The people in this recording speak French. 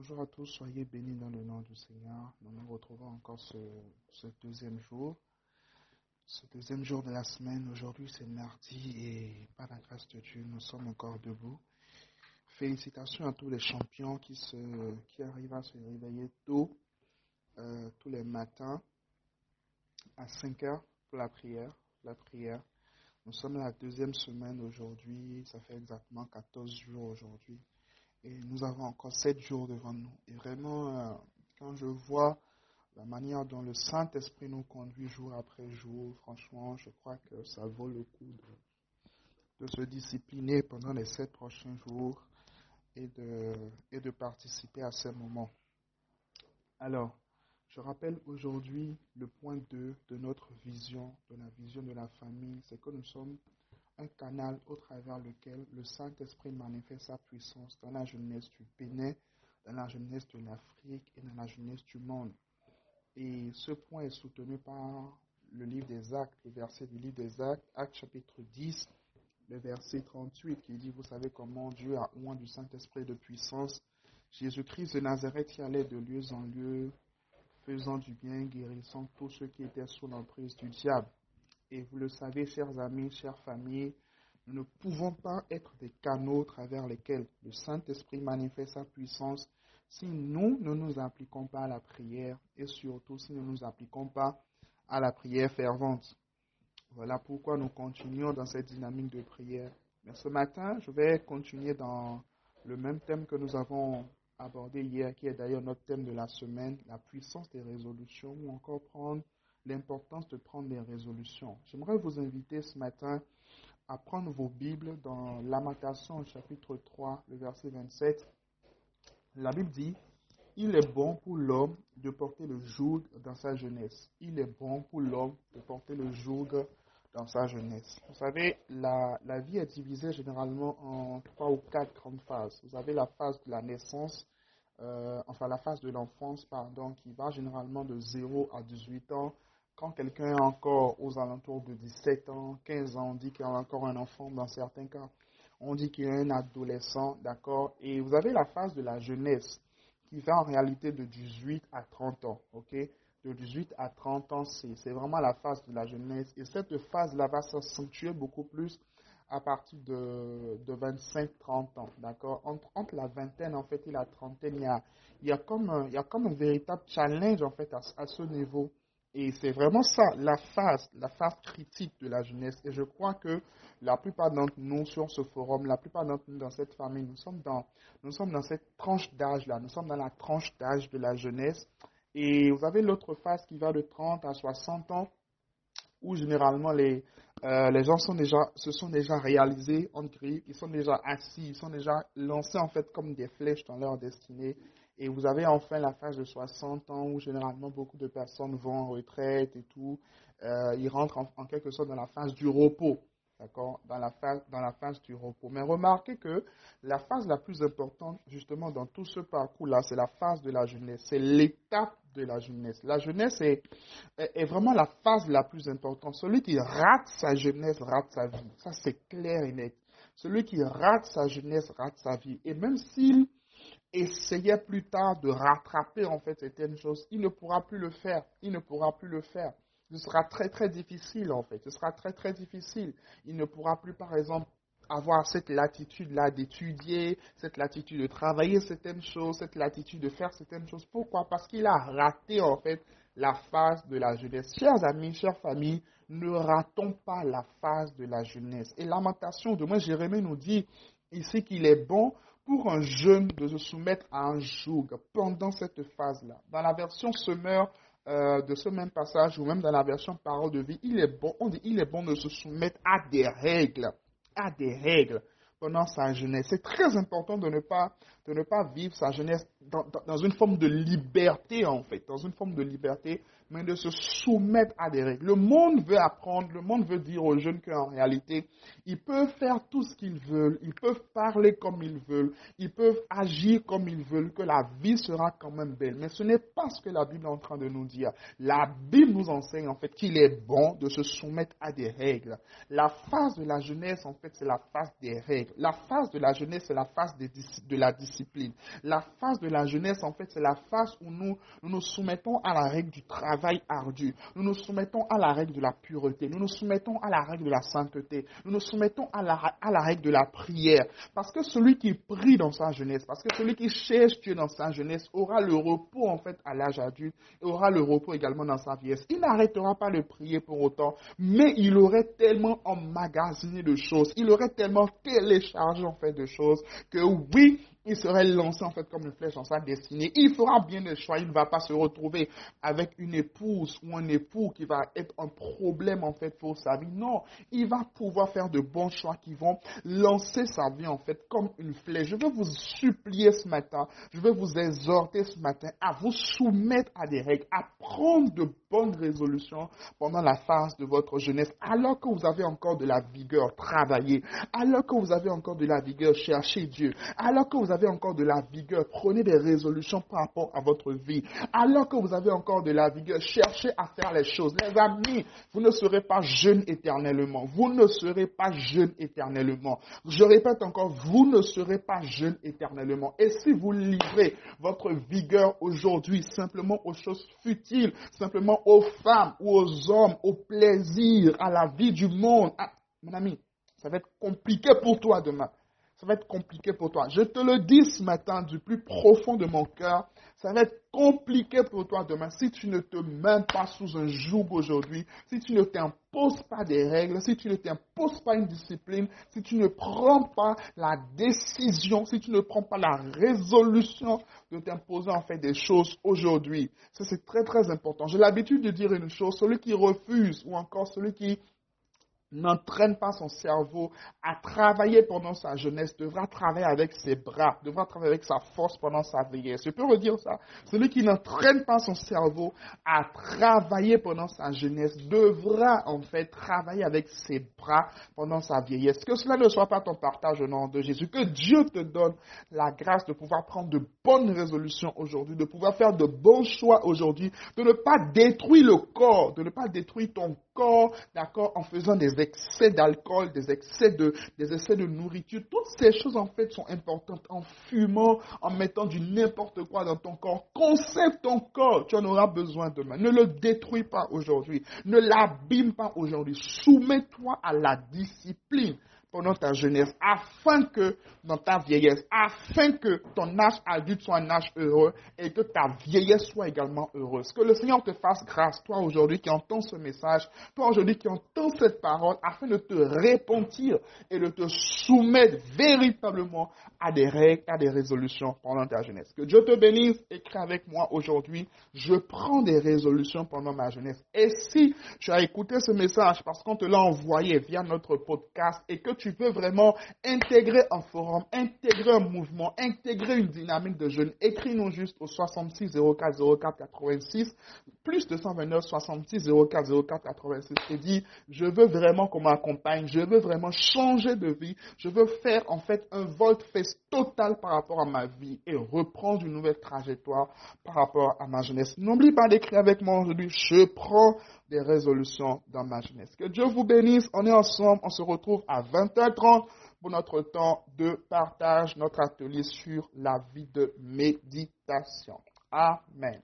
Bonjour à tous, soyez bénis dans le nom du Seigneur. Nous nous retrouvons encore ce, deuxième jour, ce deuxième jour de la semaine. Aujourd'hui c'est mardi et par la grâce de Dieu, nous sommes encore debout. Félicitations à tous les champions qui, se, qui arrivent à se réveiller tôt, euh, tous les matins, à 5 heures pour la prière. La prière. Nous sommes la deuxième semaine aujourd'hui, ça fait exactement 14 jours aujourd'hui. Et nous avons encore sept jours devant nous. Et vraiment, euh, quand je vois la manière dont le Saint-Esprit nous conduit jour après jour, franchement, je crois que ça vaut le coup de, se discipliner pendant les sept prochains jours et de, et de participer à ces moments. Alors, je rappelle aujourd'hui le point 2 de notre vision, de la vision de la famille, c'est que nous sommes un canal au travers lequel le Saint-Esprit manifeste sa puissance dans la jeunesse du Bénin, dans la jeunesse de l'Afrique et dans la jeunesse du monde. Et ce point est soutenu par le livre des Actes, le verset du livre des Actes, Actes chapitre 10, le verset 38, qui dit, vous savez comment Dieu a oint du Saint-Esprit de puissance. Jésus-Christ de Nazareth qui allait de lieu en lieu, faisant du bien, guérissant tous ceux qui étaient sous l'emprise du diable. Et vous le savez, chers amis, chères familles, nous ne pouvons pas être des canaux travers lesquels le Saint-Esprit manifeste sa puissance si nous ne nous appliquons pas à la prière et surtout si nous ne nous appliquons pas à la prière fervente. Voilà pourquoi nous continuons dans cette dynamique de prière. Mais ce matin, je vais continuer dans le même thème que nous avons abordé hier, qui est d'ailleurs notre thème de la semaine, la puissance des résolutions, ou encore prendre l'importance de prendre des résolutions. J'aimerais vous inviter ce matin à prendre vos Bibles dans Lamentation chapitre 3, le verset 27. La Bible dit, Il est bon pour l'homme de porter le joug dans sa jeunesse. Il est bon pour l'homme de porter le joug dans sa jeunesse. Vous savez, la, la vie est divisée généralement en trois ou quatre grandes phases. Vous avez la phase de la naissance, euh, enfin la phase de l'enfance, pardon, qui va généralement de 0 à 18 ans. Quand quelqu'un est encore aux alentours de 17 ans, 15 ans, on dit qu'il a encore un enfant dans certains cas. On dit qu'il a un adolescent, d'accord? Et vous avez la phase de la jeunesse qui va en réalité de 18 à 30 ans, ok? De 18 à 30 ans, c'est vraiment la phase de la jeunesse. Et cette phase-là va s'accentuer beaucoup plus à partir de, de 25-30 ans, d'accord? Entre, la vingtaine, en fait, et la trentaine, il y a, comme, un, il y a comme un véritable challenge, en fait, à ce niveau. Et c'est vraiment ça, la phase, la phase critique de la jeunesse. Et je crois que la plupart d'entre nous sur ce forum, la plupart d'entre nous dans cette famille, nous sommes dans, nous sommes dans cette tranche d'âge-là. Nous sommes dans la tranche d'âge de la jeunesse. Et vous avez l'autre phase qui va de 30 à 60 ans, où généralement les, euh, les gens sont déjà, se sont déjà réalisés en ils sont déjà assis, ils sont déjà lancés en fait comme des flèches dans leur destinée. Et vous avez enfin la phase de 60 ans où généralement beaucoup de personnes vont en retraite et tout. Euh, ils rentrent en, quelque sorte dans la phase du repos. D'accord? Dans la, phase, dans la phase du repos. Mais remarquez que la phase la plus importante, justement, dans tout ce parcours-là, c'est la phase de la jeunesse. C'est l'étape de la jeunesse. La jeunesse est, est, vraiment la phase la plus importante. Celui qui rate sa jeunesse rate sa vie. Ça, c'est clair et net. Celui qui rate sa jeunesse rate sa vie. Et même s'il essayait plus tard de rattraper en fait certaines choses, il ne pourra plus le faire. Il ne pourra plus le faire. Ce sera très très difficile en fait. Ce sera très très difficile. Il ne pourra plus par exemple avoir cette latitude-là d'étudier, cette latitude de travailler certaines choses, cette latitude de faire certaines choses. Pourquoi? Parce qu'il a raté en fait la phase de la jeunesse. Chers amis, chères familles, ne ratons pas la phase de la jeunesse. Et Lamentation de moi, Jérémie nous dit ici qu'il est bon pour un jeune de se soumettre à un joug pendant cette phase-là. Dans la version semeur de ce même passage, ou même dans la version parole de vie, il est bon, on dit, il est bon de se soumettre à des règles, à des règles pendant sa jeunesse. C'est très important de ne pas, de ne pas vivre sa jeunesse dans, une forme de liberté, en fait, dans une forme de liberté, mais de se soumettre à des règles. Le monde veut apprendre, le monde veut dire aux jeunes qu'en réalité, ils peuvent faire tout ce qu'ils veulent, ils peuvent parler comme ils veulent, ils peuvent agir comme ils veulent, que la vie sera quand même belle. Mais ce n'est pas ce que la Bible est en train de nous dire. La Bible nous enseigne, en fait, qu'il est bon de se soumettre à des règles. La phase de la jeunesse, en fait, c'est la phase des règles. La phase de la jeunesse, c'est la phase de la discipline La phase de la jeunesse, en fait, c'est la phase où nous, nous nous soumettons à la règle du travail ardu. Nous nous soumettons à la règle de la pureté. Nous nous soumettons à la règle de la sainteté. Nous nous soumettons à la, à la règle de la prière. Parce que celui qui prie dans sa jeunesse, parce que celui qui cherche Dieu dans sa jeunesse aura le repos, en fait, à l'âge adulte et aura le repos également dans sa vieillesse. Il n'arrêtera pas de prier pour autant, mais il aurait tellement emmagasiné de choses, il aurait tellement téléchargé, en fait, de choses que oui, il serait lancé en fait comme une flèche dans sa destinée. Il fera bien des choix. Il ne va pas se retrouver avec une épouse ou un époux qui va être un problème en fait pour sa vie. Non, il va pouvoir faire de bons choix qui vont lancer sa vie en fait comme une flèche. Je veux vous supplier ce matin, je veux vous exhorter ce matin à vous soumettre à des règles, à prendre de bonnes résolutions pendant la phase de votre jeunesse, alors que vous avez encore de la vigueur, travaillez, alors que vous avez encore de la vigueur, cherchez Dieu, alors que vous avez encore de la vigueur, prenez des résolutions par rapport à votre vie. Alors que vous avez encore de la vigueur, cherchez à faire les choses. Les amis, vous ne serez pas jeunes éternellement. Vous ne serez pas jeunes éternellement. Je répète encore, vous ne serez pas jeunes éternellement. Et si vous livrez votre vigueur aujourd'hui simplement aux choses futiles, simplement aux femmes ou aux hommes, au plaisir, à la vie du monde, mon ami, ça va être compliqué pour toi demain. Ça va être compliqué pour toi. Je te le dis ce matin du plus profond de mon cœur, ça va être compliqué pour toi demain si tu ne te mets pas sous un joug aujourd'hui, si tu ne t'imposes pas des règles, si tu ne t'imposes pas une discipline, si tu ne prends pas la décision, si tu ne prends pas la résolution de t'imposer en fait des choses aujourd'hui. Ça c'est très très important. J'ai l'habitude de dire une chose, celui qui refuse ou encore celui qui n'entraîne pas son cerveau à travailler pendant sa jeunesse, devra travailler avec ses bras, devra travailler avec sa force pendant sa vieillesse. Je peux redire ça. Celui qui n'entraîne pas son cerveau à travailler pendant sa jeunesse devra en fait travailler avec ses bras pendant sa vieillesse. Que cela ne soit pas ton partage au nom de Jésus. Que Dieu te donne la grâce de pouvoir prendre de bonnes résolutions aujourd'hui, de pouvoir faire de bons choix aujourd'hui, de ne pas détruire le corps, de ne pas détruire ton corps, d'accord, en faisant des excès d'alcool, des excès de, des excès de nourriture. Toutes ces choses, en fait, sont importantes. En fumant, en mettant du n'importe quoi dans ton corps. Conserve ton corps. Tu en auras besoin demain. Ne le détruis pas aujourd'hui. Ne l'abîme pas aujourd'hui. Soumets-toi à la discipline pendant ta jeunesse, afin que dans ta vieillesse, afin que ton âge adulte soit un âge heureux et que ta vieillesse soit également heureuse. Que le Seigneur te fasse grâce, toi aujourd'hui qui entends ce message, toi aujourd'hui qui entends cette parole, afin de te repentir et de te soumettre véritablement à des règles, à des résolutions pendant ta jeunesse. Que Dieu te bénisse, écris avec moi aujourd'hui, je prends des résolutions pendant ma jeunesse. Et si tu as écouté ce message parce qu'on te l'a envoyé via notre podcast et que tu veux vraiment intégrer un forum, intégrer un mouvement, intégrer une dynamique de jeunes, écris-nous juste au 66 04 04 86, plus 229 66 04 04 86 et dis, je veux vraiment qu'on m'accompagne, je veux vraiment changer de vie, je veux faire en fait un volte-face total par rapport à ma vie et reprendre une nouvelle trajectoire par rapport à ma jeunesse. N'oublie pas d'écrire avec moi aujourd'hui, je prends des résolutions dans ma jeunesse. Que Dieu vous bénisse. On est ensemble. On se retrouve à 20h30 pour notre temps de partage, notre atelier sur la vie de méditation. Amen.